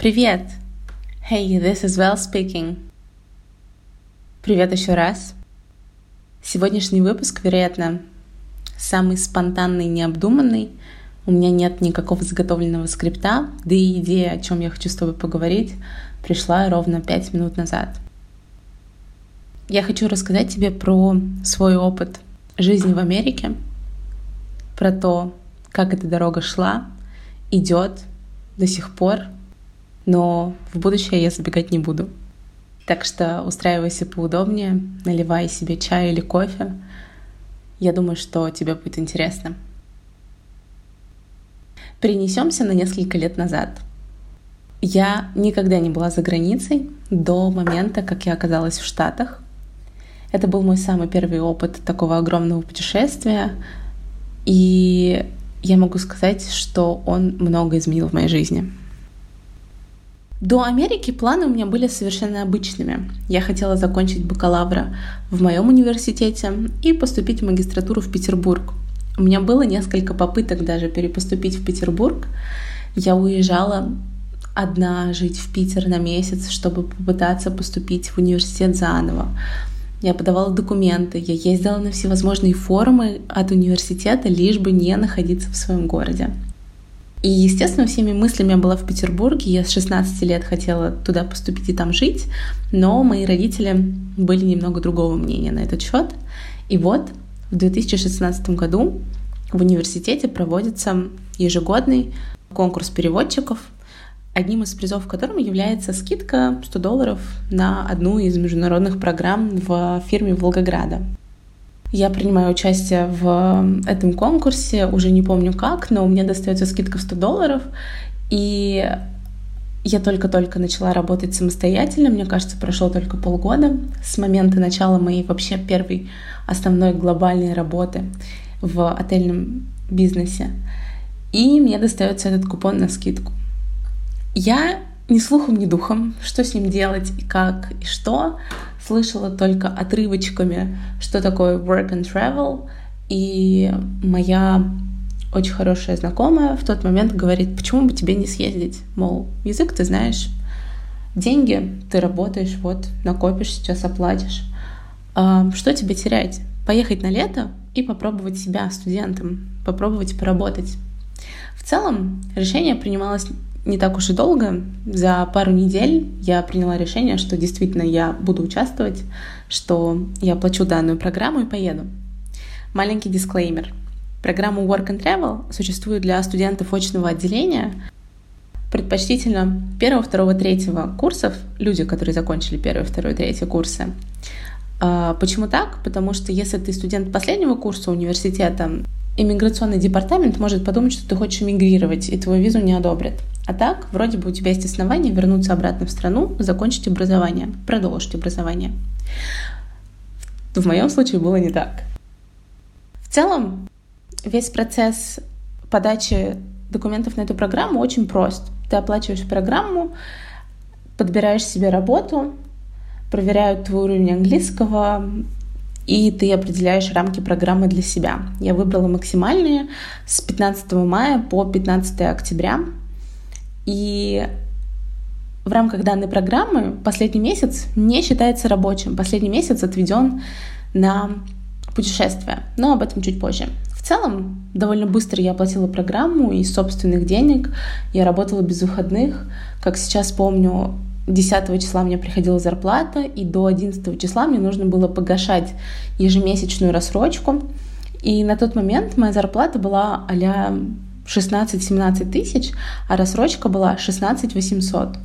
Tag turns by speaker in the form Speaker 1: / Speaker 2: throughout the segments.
Speaker 1: Привет! Hey, this is Well speaking. Привет еще раз. Сегодняшний выпуск, вероятно, самый спонтанный необдуманный. У меня нет никакого заготовленного скрипта, да и идея, о чем я хочу с тобой поговорить, пришла ровно пять минут назад. Я хочу рассказать тебе про свой опыт жизни в Америке, про то, как эта дорога шла, идет до сих пор, но в будущее я забегать не буду. Так что устраивайся поудобнее, наливай себе чай или кофе. Я думаю, что тебе будет интересно. Перенесемся на несколько лет назад. Я никогда не была за границей до момента, как я оказалась в Штатах. Это был мой самый первый опыт такого огромного путешествия. И я могу сказать, что он много изменил в моей жизни. До Америки планы у меня были совершенно обычными. Я хотела закончить бакалавра в моем университете и поступить в магистратуру в Петербург. У меня было несколько попыток даже перепоступить в Петербург. Я уезжала одна жить в Питер на месяц, чтобы попытаться поступить в университет заново. Я подавала документы, я ездила на всевозможные форумы от университета, лишь бы не находиться в своем городе. И, естественно, всеми мыслями я была в Петербурге. Я с 16 лет хотела туда поступить и там жить, но мои родители были немного другого мнения на этот счет. И вот в 2016 году в университете проводится ежегодный конкурс переводчиков, одним из призов которым является скидка 100 долларов на одну из международных программ в фирме Волгограда. Я принимаю участие в этом конкурсе, уже не помню как, но у меня достается скидка в 100 долларов, и я только-только начала работать самостоятельно, мне кажется, прошло только полгода с момента начала моей вообще первой основной глобальной работы в отельном бизнесе. И мне достается этот купон на скидку. Я ни слухом, ни духом, что с ним делать и как и что, слышала только отрывочками, что такое work and travel, и моя очень хорошая знакомая в тот момент говорит, почему бы тебе не съездить? Мол, язык ты знаешь, деньги ты работаешь, вот, накопишь, сейчас оплатишь. А, что тебе терять? Поехать на лето и попробовать себя студентом, попробовать поработать. В целом решение принималось не так уж и долго. За пару недель я приняла решение, что действительно я буду участвовать, что я плачу данную программу и поеду. Маленький дисклеймер. Программа Work and Travel существует для студентов очного отделения, предпочтительно первого, второго, третьего курсов, люди, которые закончили первый, второй, третий курсы. А, почему так? Потому что если ты студент последнего курса университета, иммиграционный департамент может подумать, что ты хочешь эмигрировать, и твою визу не одобрят. А так, вроде бы у тебя есть основания вернуться обратно в страну, закончить образование, продолжить образование. В моем случае было не так. В целом, весь процесс подачи документов на эту программу очень прост. Ты оплачиваешь программу, подбираешь себе работу, проверяют твой уровень английского, и ты определяешь рамки программы для себя. Я выбрала максимальные с 15 мая по 15 октября. И в рамках данной программы последний месяц не считается рабочим. Последний месяц отведен на путешествие, но об этом чуть позже. В целом, довольно быстро я оплатила программу из собственных денег. Я работала без выходных. Как сейчас помню, 10 числа мне приходила зарплата, и до 11 числа мне нужно было погашать ежемесячную рассрочку. И на тот момент моя зарплата была а 16-17 тысяч, а рассрочка была 16 800.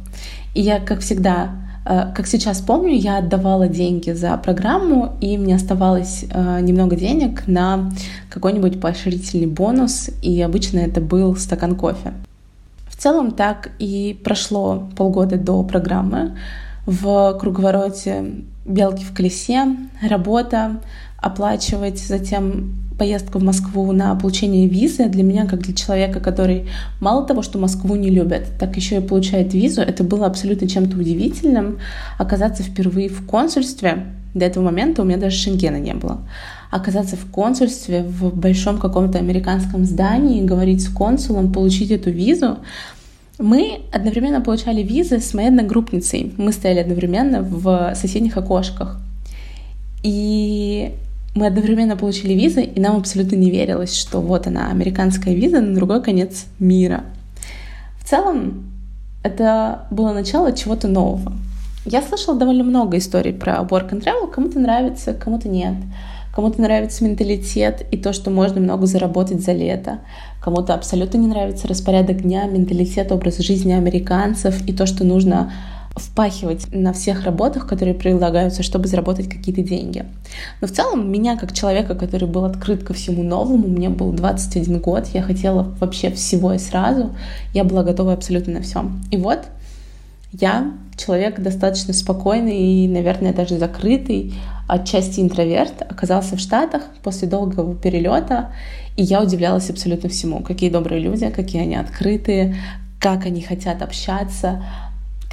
Speaker 1: И я, как всегда, э, как сейчас помню, я отдавала деньги за программу, и мне оставалось э, немного денег на какой-нибудь поощрительный бонус, и обычно это был стакан кофе. В целом так и прошло полгода до программы. В круговороте белки в колесе, работа, оплачивать затем поездку в Москву на получение визы для меня, как для человека, который мало того, что Москву не любит, так еще и получает визу, это было абсолютно чем-то удивительным. Оказаться впервые в консульстве, до этого момента у меня даже шенгена не было. Оказаться в консульстве в большом каком-то американском здании, говорить с консулом, получить эту визу, Мы одновременно получали визы с моей одногруппницей. Мы стояли одновременно в соседних окошках. И мы одновременно получили визы, и нам абсолютно не верилось, что вот она, американская виза на другой конец мира. В целом, это было начало чего-то нового. Я слышала довольно много историй про work and travel. Кому-то нравится, кому-то нет. Кому-то нравится менталитет и то, что можно много заработать за лето. Кому-то абсолютно не нравится распорядок дня, менталитет, образ жизни американцев и то, что нужно впахивать на всех работах, которые предлагаются, чтобы заработать какие-то деньги. Но в целом меня, как человека, который был открыт ко всему новому, мне был 21 год, я хотела вообще всего и сразу, я была готова абсолютно на все. И вот я человек достаточно спокойный и, наверное, даже закрытый, отчасти интроверт, оказался в Штатах после долгого перелета, и я удивлялась абсолютно всему. Какие добрые люди, какие они открытые, как они хотят общаться,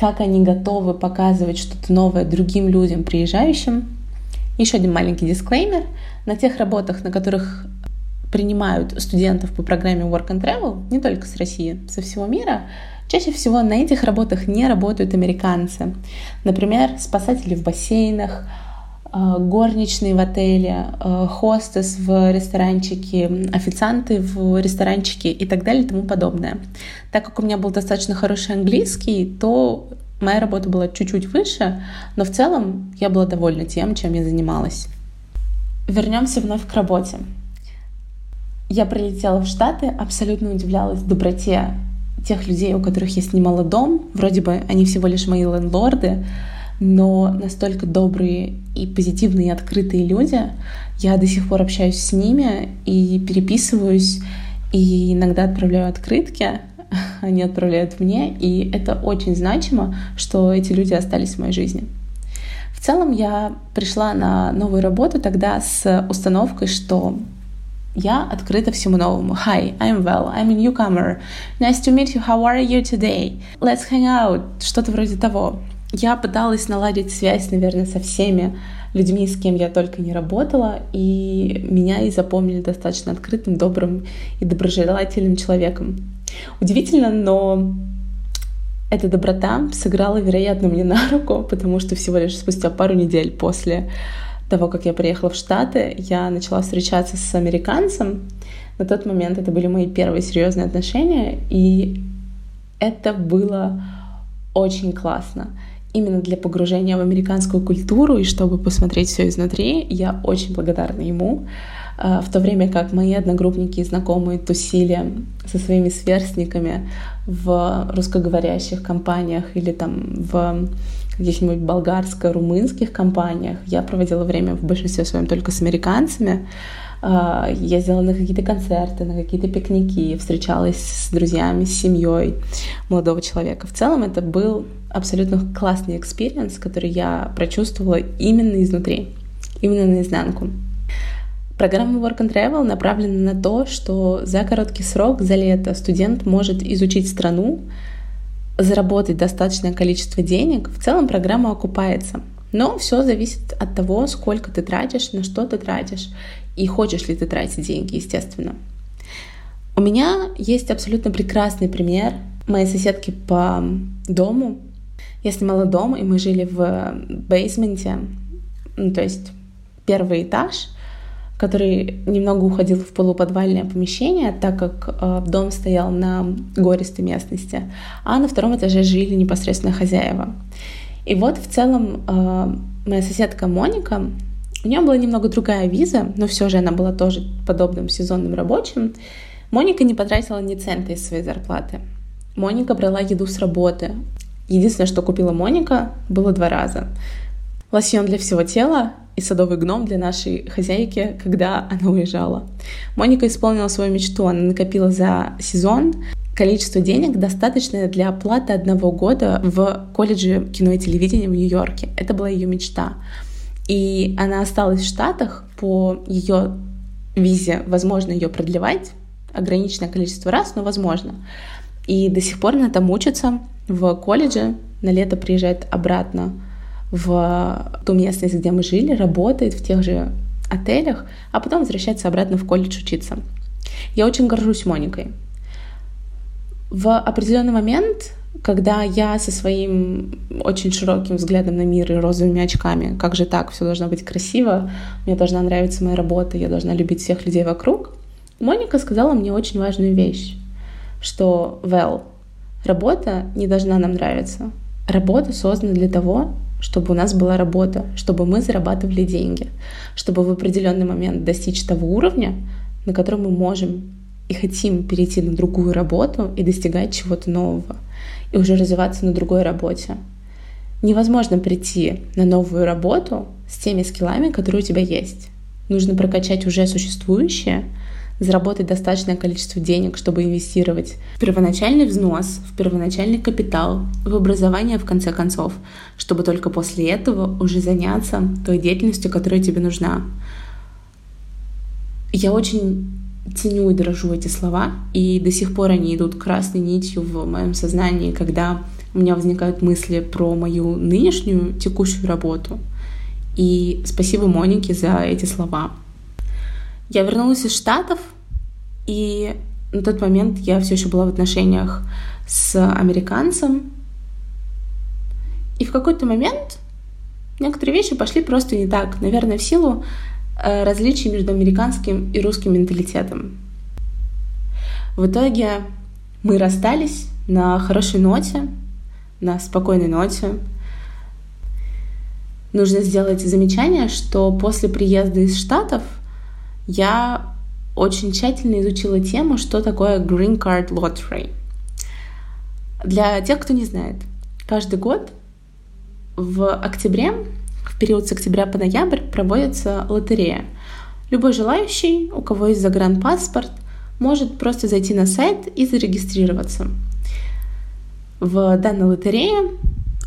Speaker 1: как они готовы показывать что-то новое другим людям, приезжающим. Еще один маленький дисклеймер. На тех работах, на которых принимают студентов по программе Work and Travel, не только с России, со всего мира, чаще всего на этих работах не работают американцы. Например, спасатели в бассейнах, горничные в отеле, э, хостес в ресторанчике, официанты в ресторанчике и так далее и тому подобное. Так как у меня был достаточно хороший английский, то моя работа была чуть-чуть выше, но в целом я была довольна тем, чем я занималась. Вернемся вновь к работе. Я прилетела в Штаты, абсолютно удивлялась доброте тех людей, у которых я снимала дом. Вроде бы они всего лишь мои лендлорды, но настолько добрые и позитивные и открытые люди. Я до сих пор общаюсь с ними и переписываюсь, и иногда отправляю открытки, они отправляют мне, и это очень значимо, что эти люди остались в моей жизни. В целом я пришла на новую работу тогда с установкой, что я открыта всему новому. Hi, I'm well, I'm a newcomer. Nice to meet you, how are you today? Let's hang out. Что-то вроде того. Я пыталась наладить связь, наверное, со всеми людьми, с кем я только не работала, и меня и запомнили достаточно открытым, добрым и доброжелательным человеком. Удивительно, но эта доброта сыграла, вероятно, мне на руку, потому что всего лишь спустя пару недель после того, как я приехала в Штаты, я начала встречаться с американцем. На тот момент это были мои первые серьезные отношения, и это было очень классно. Именно для погружения в американскую культуру и чтобы посмотреть все изнутри, я очень благодарна ему. А, в то время как мои одногруппники и знакомые тусили со своими сверстниками в русскоговорящих компаниях или там в каких-нибудь болгарско-румынских компаниях. Я проводила время в большинстве своем только с американцами. А, ездила на какие-то концерты, на какие-то пикники, встречалась с друзьями, с семьей молодого человека. В целом это был абсолютно классный experience, который я прочувствовала именно изнутри, именно наизнанку. Программа Work and Travel направлена на то, что за короткий срок, за лето, студент может изучить страну, заработать достаточное количество денег, в целом программа окупается. Но все зависит от того, сколько ты тратишь, на что ты тратишь и хочешь ли ты тратить деньги, естественно. У меня есть абсолютно прекрасный пример моей соседки по дому. Я снимала дом, и мы жили в бейсменте, ну, то есть первый этаж — который немного уходил в полуподвальное помещение, так как э, дом стоял на гористой местности, а на втором этаже жили непосредственно хозяева. И вот в целом э, моя соседка Моника, у нее была немного другая виза, но все же она была тоже подобным сезонным рабочим. Моника не потратила ни цента из своей зарплаты. Моника брала еду с работы. Единственное, что купила Моника, было два раза. Лосьон для всего тела и садовый гном для нашей хозяйки, когда она уезжала. Моника исполнила свою мечту, она накопила за сезон количество денег, достаточное для оплаты одного года в колледже кино и телевидения в Нью-Йорке. Это была ее мечта. И она осталась в Штатах по ее визе. Возможно ее продлевать, ограниченное количество раз, но возможно. И до сих пор она там учится в колледже, на лето приезжает обратно в ту местность, где мы жили, работает в тех же отелях, а потом возвращается обратно в колледж учиться. Я очень горжусь Моникой. В определенный момент, когда я со своим очень широким взглядом на мир и розовыми очками, как же так, все должно быть красиво, мне должна нравиться моя работа, я должна любить всех людей вокруг, Моника сказала мне очень важную вещь, что, well, работа не должна нам нравиться. Работа создана для того, чтобы у нас была работа, чтобы мы зарабатывали деньги, чтобы в определенный момент достичь того уровня, на котором мы можем и хотим перейти на другую работу и достигать чего-то нового, и уже развиваться на другой работе. Невозможно прийти на новую работу с теми скиллами, которые у тебя есть. Нужно прокачать уже существующее, заработать достаточное количество денег, чтобы инвестировать в первоначальный взнос, в первоначальный капитал, в образование в конце концов, чтобы только после этого уже заняться той деятельностью, которая тебе нужна. Я очень ценю и дорожу эти слова, и до сих пор они идут красной нитью в моем сознании, когда у меня возникают мысли про мою нынешнюю текущую работу. И спасибо Монике за эти слова. Я вернулась из Штатов, и на тот момент я все еще была в отношениях с американцем. И в какой-то момент некоторые вещи пошли просто не так. Наверное, в силу различий между американским и русским менталитетом. В итоге мы расстались на хорошей ноте, на спокойной ноте. Нужно сделать замечание, что после приезда из Штатов — я очень тщательно изучила тему, что такое Green Card Lottery. Для тех, кто не знает, каждый год в октябре, период с октября по ноябрь, проводится лотерея. Любой желающий, у кого есть загранпаспорт, может просто зайти на сайт и зарегистрироваться. В данной лотерее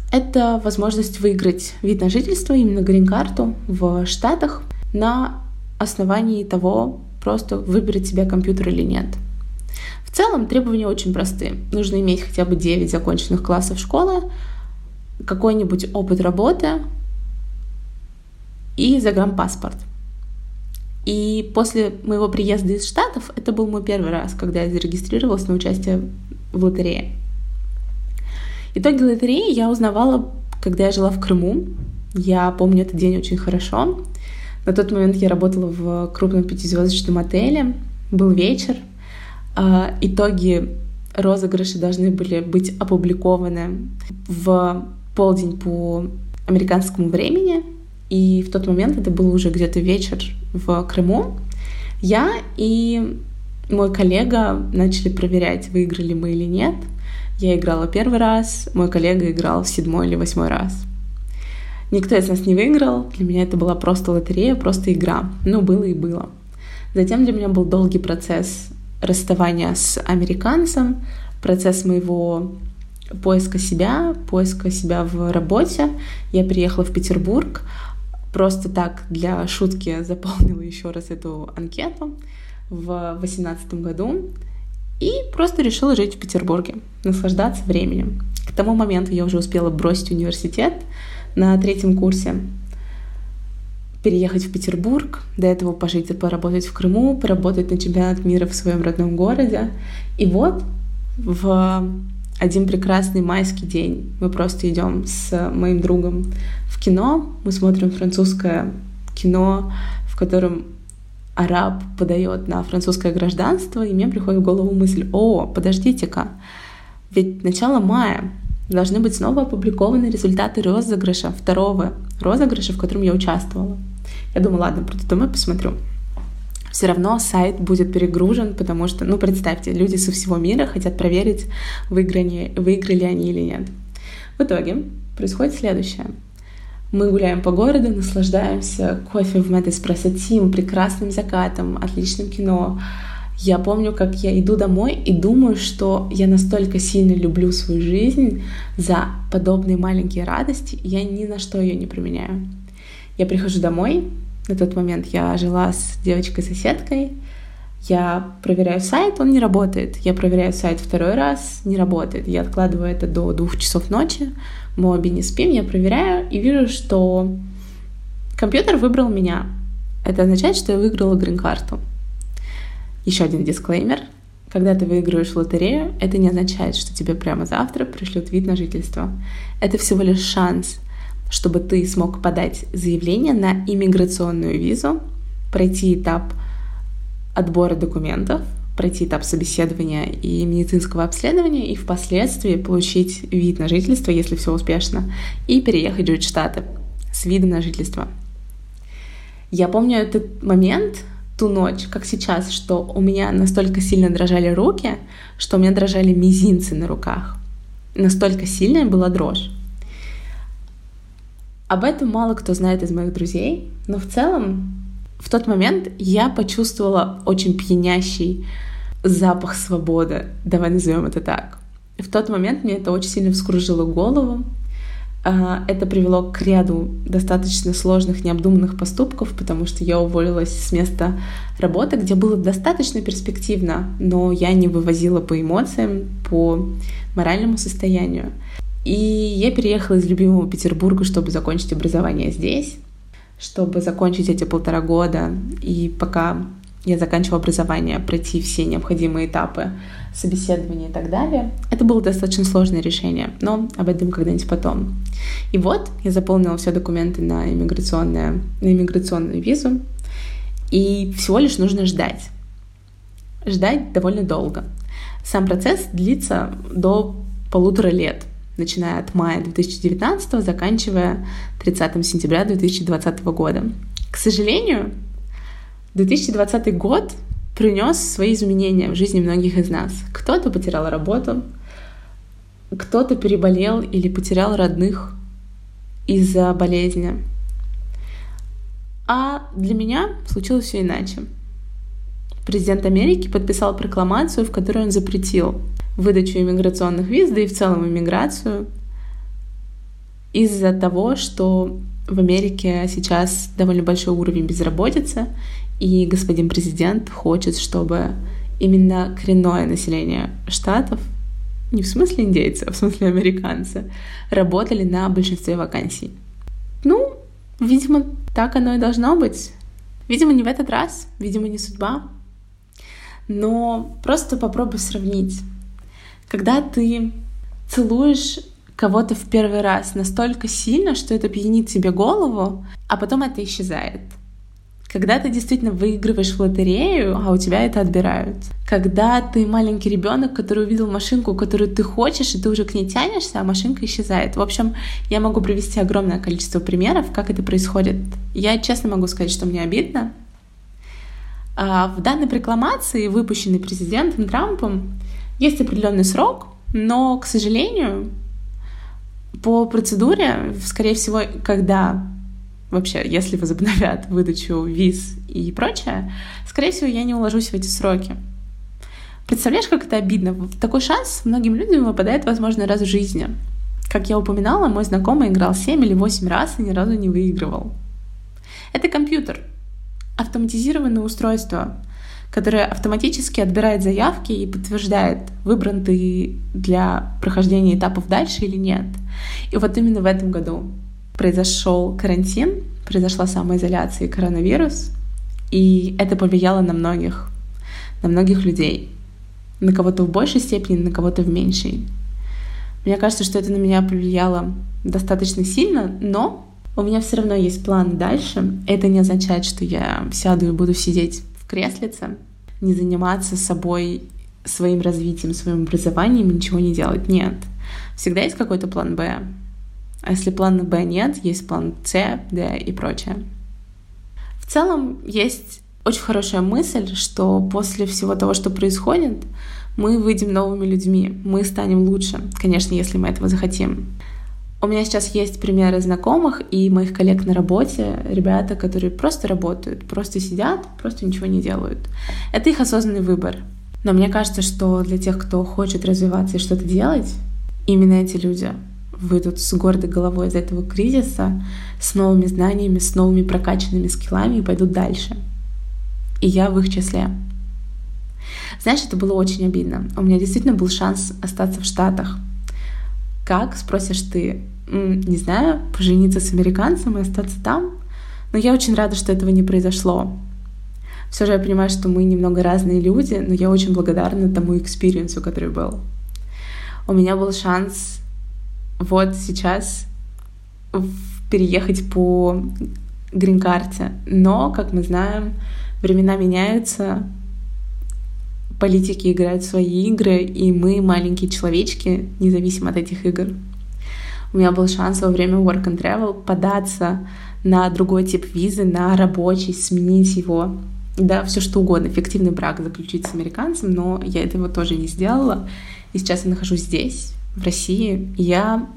Speaker 1: это возможность выиграть вид на жительство, именно грин-карту в Штатах на основании того, просто выберет себе компьютер или нет. В целом требования очень простые. Нужно иметь хотя бы 9 законченных классов школы, какой-нибудь опыт работы и загранпаспорт. И после моего приезда из Штатов, это был мой первый раз, когда я зарегистрировалась на участие в лотерее. Итоги лотереи я узнавала, когда я жила в Крыму. Я помню этот день очень хорошо. На тот момент я работала в крупном пятизвездочном отеле, был вечер, а, итоги розыгрыша должны были быть опубликованы в полдень по американскому времени, и в тот момент, это был уже где-то вечер в Крыму, я и мой коллега начали проверять, выиграли мы или нет. Я играла первый раз, мой коллега играл в седьмой или восьмой раз. Никто из нас не выиграл. Для меня это была просто лотерея, просто игра. Ну, было и было. Затем для меня был долгий процесс расставания с американцем, процесс моего поиска себя, поиска себя в работе. Я приехала в Петербург, просто так для шутки заполнила еще раз эту анкету в 2018 году и просто решила жить в Петербурге, наслаждаться временем. К тому моменту я уже успела бросить университет, на третьем курсе переехать в Петербург, до этого пожить и поработать в Крыму, поработать на чемпионат мира в своем родном городе. И вот в один прекрасный майский день мы просто идем с моим другом в кино, мы смотрим французское кино, в котором араб подает на французское гражданство, и мне приходит в голову мысль, о, подождите-ка, ведь начало мая, должны быть снова опубликованы результаты розыгрыша, второго розыгрыша, в котором я участвовала. Я думаю, ладно, приду домой, посмотрю. Все равно сайт будет перегружен, потому что, ну, представьте, люди со всего мира хотят проверить, выиграли, выиграли они или нет. В итоге происходит следующее. Мы гуляем по городу, наслаждаемся кофе в Espresso Team, прекрасным закатом, отличным кино, я помню, как я иду домой и думаю, что я настолько сильно люблю свою жизнь за подобные маленькие радости, я ни на что ее не применяю. Я прихожу домой, на тот момент я жила с девочкой-соседкой, я проверяю сайт, он не работает. Я проверяю сайт второй раз, не работает. Я откладываю это до двух часов ночи, мы обе не спим, я проверяю и вижу, что компьютер выбрал меня. Это означает, что я выиграла грин-карту. Еще один дисклеймер. Когда ты выигрываешь в лотерею, это не означает, что тебе прямо завтра пришлют вид на жительство. Это всего лишь шанс, чтобы ты смог подать заявление на иммиграционную визу, пройти этап отбора документов, пройти этап собеседования и медицинского обследования, и впоследствии получить вид на жительство, если все успешно, и переехать жить в Штаты с видом на жительство. Я помню этот момент, ту ночь, как сейчас, что у меня настолько сильно дрожали руки, что у меня дрожали мизинцы на руках. Настолько сильная была дрожь. Об этом мало кто знает из моих друзей, но в целом в тот момент я почувствовала очень пьянящий запах свободы, давай назовем это так. В тот момент мне это очень сильно вскружило голову, а, это привело к ряду достаточно сложных, необдуманных поступков, потому что я уволилась с места работы, где было достаточно перспективно, но я не вывозила по эмоциям, по моральному состоянию. И я переехала из любимого Петербурга, чтобы закончить образование здесь, чтобы закончить эти полтора года. И пока я заканчивала образование, пройти все необходимые этапы собеседования и так далее. Это было достаточно сложное решение, но об этом когда-нибудь потом. И вот я заполнила все документы на, иммиграционную, на иммиграционную визу, и всего лишь нужно ждать. Ждать довольно долго. Сам процесс длится до полутора лет, начиная от мая 2019, заканчивая 30 сентября 2020 года. К сожалению, 2020 год принес свои изменения в жизни многих из нас. Кто-то потерял работу, кто-то переболел или потерял родных из-за болезни. А для меня случилось все иначе. Президент Америки подписал прокламацию, в которой он запретил выдачу иммиграционных виз, да и в целом иммиграцию, из-за того, что в Америке сейчас довольно большой уровень безработицы, и господин президент хочет, чтобы именно коренное население штатов, не в смысле индейцы, а в смысле американцы, работали на большинстве вакансий. Ну, видимо, так оно и должно быть. Видимо, не в этот раз, видимо, не судьба. Но просто попробуй сравнить. Когда ты целуешь кого-то в первый раз настолько сильно, что это пьянит тебе голову, а потом это исчезает — когда ты действительно выигрываешь в лотерею, а у тебя это отбирают. Когда ты маленький ребенок, который увидел машинку, которую ты хочешь, и ты уже к ней тянешься, а машинка исчезает. В общем, я могу привести огромное количество примеров, как это происходит. Я честно могу сказать, что мне обидно. А в данной прокламации, выпущенной президентом Трампом, есть определенный срок, но, к сожалению, по процедуре, скорее всего, когда вообще, если возобновят выдачу виз и прочее, скорее всего, я не уложусь в эти сроки. Представляешь, как это обидно? Такой шанс многим людям выпадает, возможно, раз в жизни. Как я упоминала, мой знакомый играл 7 или 8 раз и ни разу не выигрывал. Это компьютер, автоматизированное устройство, которое автоматически отбирает заявки и подтверждает, выбран ты для прохождения этапов дальше или нет. И вот именно в этом году произошел карантин, произошла самоизоляция и коронавирус, и это повлияло на многих, на многих людей. На кого-то в большей степени, на кого-то в меньшей. Мне кажется, что это на меня повлияло достаточно сильно, но у меня все равно есть план дальше. Это не означает, что я сяду и буду сидеть в креслице, не заниматься собой, своим развитием, своим образованием, ничего не делать. Нет. Всегда есть какой-то план Б. А если плана Б нет, есть план С, Д и прочее. В целом есть очень хорошая мысль, что после всего того, что происходит, мы выйдем новыми людьми, мы станем лучше, конечно, если мы этого захотим. У меня сейчас есть примеры знакомых и моих коллег на работе, ребята, которые просто работают, просто сидят, просто ничего не делают. Это их осознанный выбор. Но мне кажется, что для тех, кто хочет развиваться и что-то делать, именно эти люди выйдут с гордой головой из этого кризиса, с новыми знаниями, с новыми прокачанными скиллами и пойдут дальше. И я в их числе. Знаешь, это было очень обидно. У меня действительно был шанс остаться в Штатах. Как, спросишь ты, не знаю, пожениться с американцем и остаться там? Но я очень рада, что этого не произошло. Все же я понимаю, что мы немного разные люди, но я очень благодарна тому experience у, который был. У меня был шанс вот сейчас переехать по грин-карте. Но, как мы знаем, времена меняются, политики играют свои игры, и мы, маленькие человечки, независимо от этих игр. У меня был шанс во время work and travel податься на другой тип визы, на рабочий, сменить его. Да, все что угодно, фиктивный брак заключить с американцем, но я этого тоже не сделала. И сейчас я нахожусь здесь, в России, и я,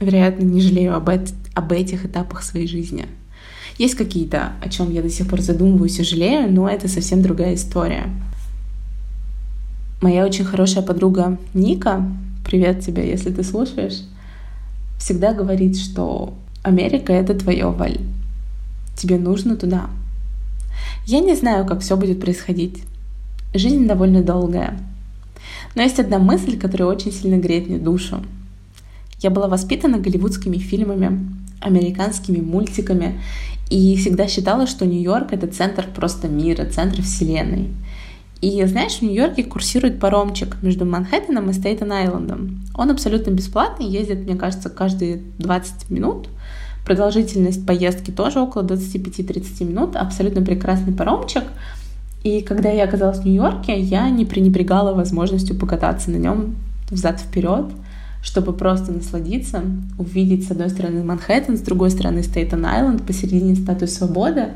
Speaker 1: вероятно, не жалею об, эт- об этих этапах своей жизни. Есть какие-то, о чем я до сих пор задумываюсь и жалею, но это совсем другая история. Моя очень хорошая подруга Ника, привет тебе, если ты слушаешь, всегда говорит, что Америка — это твое, Валь. Тебе нужно туда. Я не знаю, как все будет происходить. Жизнь довольно долгая. Но есть одна мысль, которая очень сильно греет мне душу. Я была воспитана голливудскими фильмами, американскими мультиками и всегда считала, что Нью-Йорк — это центр просто мира, центр вселенной. И знаешь, в Нью-Йорке курсирует паромчик между Манхэттеном и Стейтен-Айлендом. Он абсолютно бесплатный, ездит, мне кажется, каждые 20 минут. Продолжительность поездки тоже около 25-30 минут. Абсолютно прекрасный паромчик. И когда я оказалась в Нью-Йорке, я не пренебрегала возможностью покататься на нем взад-вперед, чтобы просто насладиться, увидеть с одной стороны Манхэттен, с другой стороны Стейтен-Айленд, посередине статуи свободы.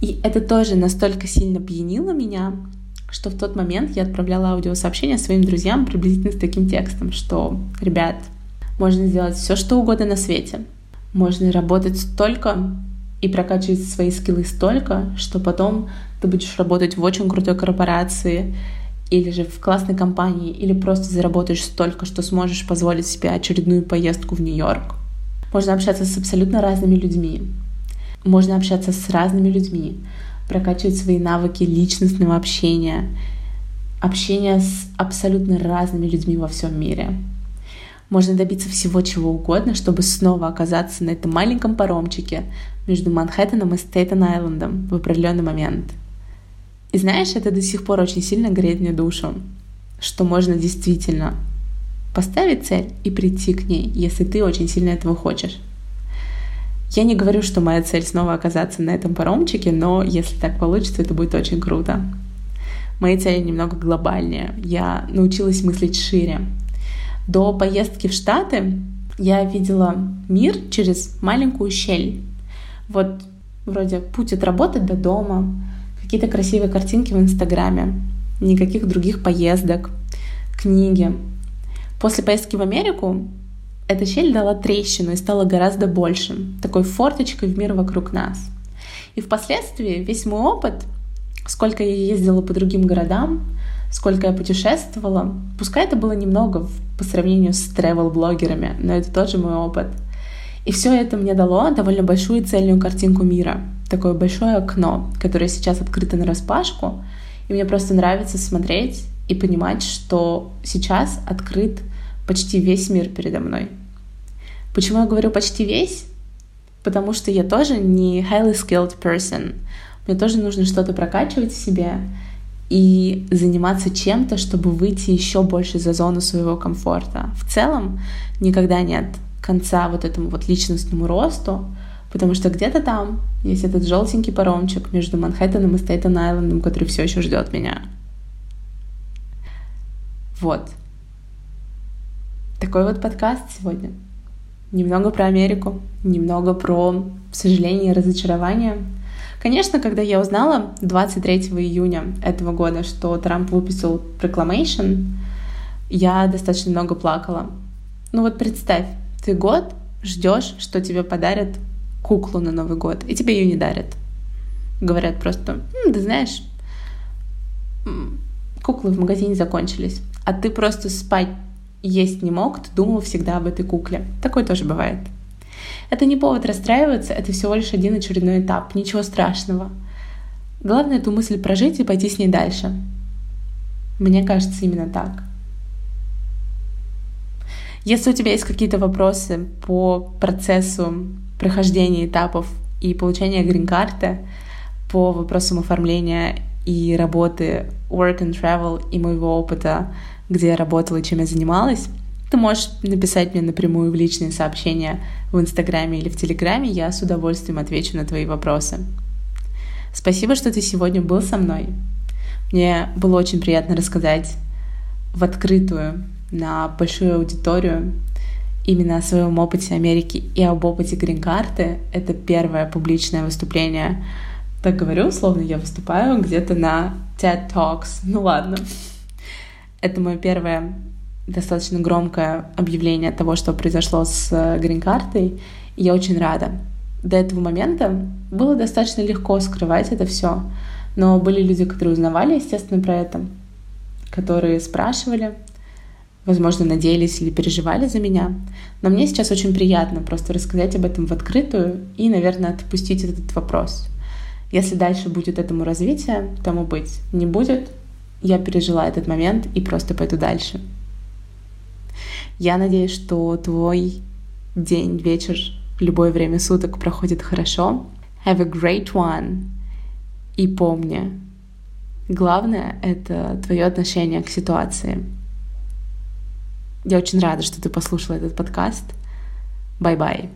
Speaker 1: И это тоже настолько сильно пьянило меня, что в тот момент я отправляла аудиосообщение своим друзьям приблизительно с таким текстом, что, ребят, можно сделать все, что угодно на свете. Можно работать столько и прокачивать свои скиллы столько, что потом ты будешь работать в очень крутой корпорации или же в классной компании, или просто заработаешь столько, что сможешь позволить себе очередную поездку в Нью-Йорк. Можно общаться с абсолютно разными людьми. Можно общаться с разными людьми прокачивать свои навыки личностного общения, общения с абсолютно разными людьми во всем мире. Можно добиться всего чего угодно, чтобы снова оказаться на этом маленьком паромчике между Манхэттеном и Стейтен-Айлендом в определенный момент. И знаешь, это до сих пор очень сильно греет мне душу, что можно действительно поставить цель и прийти к ней, если ты очень сильно этого хочешь. Я не говорю, что моя цель снова оказаться на этом паромчике, но если так получится, это будет очень круто. Мои цели немного глобальнее. Я научилась мыслить шире. До поездки в Штаты я видела мир через маленькую щель. Вот вроде путь от работы до дома, какие-то красивые картинки в Инстаграме, никаких других поездок, книги. После поездки в Америку эта щель дала трещину и стала гораздо больше, такой форточкой в мир вокруг нас. И впоследствии весь мой опыт, сколько я ездила по другим городам, сколько я путешествовала, пускай это было немного по сравнению с travel-блогерами, но это тоже мой опыт. И все это мне дало довольно большую цельную картинку мира, такое большое окно, которое сейчас открыто на распашку, и мне просто нравится смотреть и понимать, что сейчас открыт почти весь мир передо мной. Почему я говорю почти весь? Потому что я тоже не highly skilled person. Мне тоже нужно что-то прокачивать в себе и заниматься чем-то, чтобы выйти еще больше за зону своего комфорта. В целом никогда нет конца вот этому вот личностному росту, потому что где-то там есть этот желтенький паромчик между Манхэттеном и Стейтен-Айлендом, который все еще ждет меня. Вот. Такой вот подкаст сегодня. Немного про Америку, немного про сожаление и разочарование. Конечно, когда я узнала 23 июня этого года, что Трамп выпустил Proclamation, я достаточно много плакала. Ну вот представь, ты год ждешь, что тебе подарят куклу на Новый год, и тебе ее не дарят. Говорят просто, М, ты знаешь, куклы в магазине закончились, а ты просто спать есть не мог, ты думал всегда об этой кукле. Такое тоже бывает. Это не повод расстраиваться, это всего лишь один очередной этап, ничего страшного. Главное эту мысль прожить и пойти с ней дальше. Мне кажется, именно так. Если у тебя есть какие-то вопросы по процессу прохождения этапов и получения грин-карты, по вопросам оформления и работы work and travel и моего опыта, где я работала чем я занималась, ты можешь написать мне напрямую в личные сообщения в Инстаграме или в Телеграме, я с удовольствием отвечу на твои вопросы. Спасибо, что ты сегодня был со мной. Мне было очень приятно рассказать в открытую на большую аудиторию именно о своем опыте Америки и об опыте грин-карты. Это первое публичное выступление. Так говорю, словно я выступаю где-то на TED Talks. Ну ладно. Это мое первое достаточно громкое объявление того, что произошло с э, грин-картой, и я очень рада. До этого момента было достаточно легко скрывать это все, но были люди, которые узнавали, естественно, про это, которые спрашивали, возможно, надеялись или переживали за меня. Но мне сейчас очень приятно просто рассказать об этом в открытую и, наверное, отпустить этот вопрос. Если дальше будет этому развитие, тому быть не будет, я пережила этот момент и просто пойду дальше. Я надеюсь, что твой день, вечер, любое время суток проходит хорошо. Have a great one. И помни, главное — это твое отношение к ситуации. Я очень рада, что ты послушала этот подкаст. Bye-bye.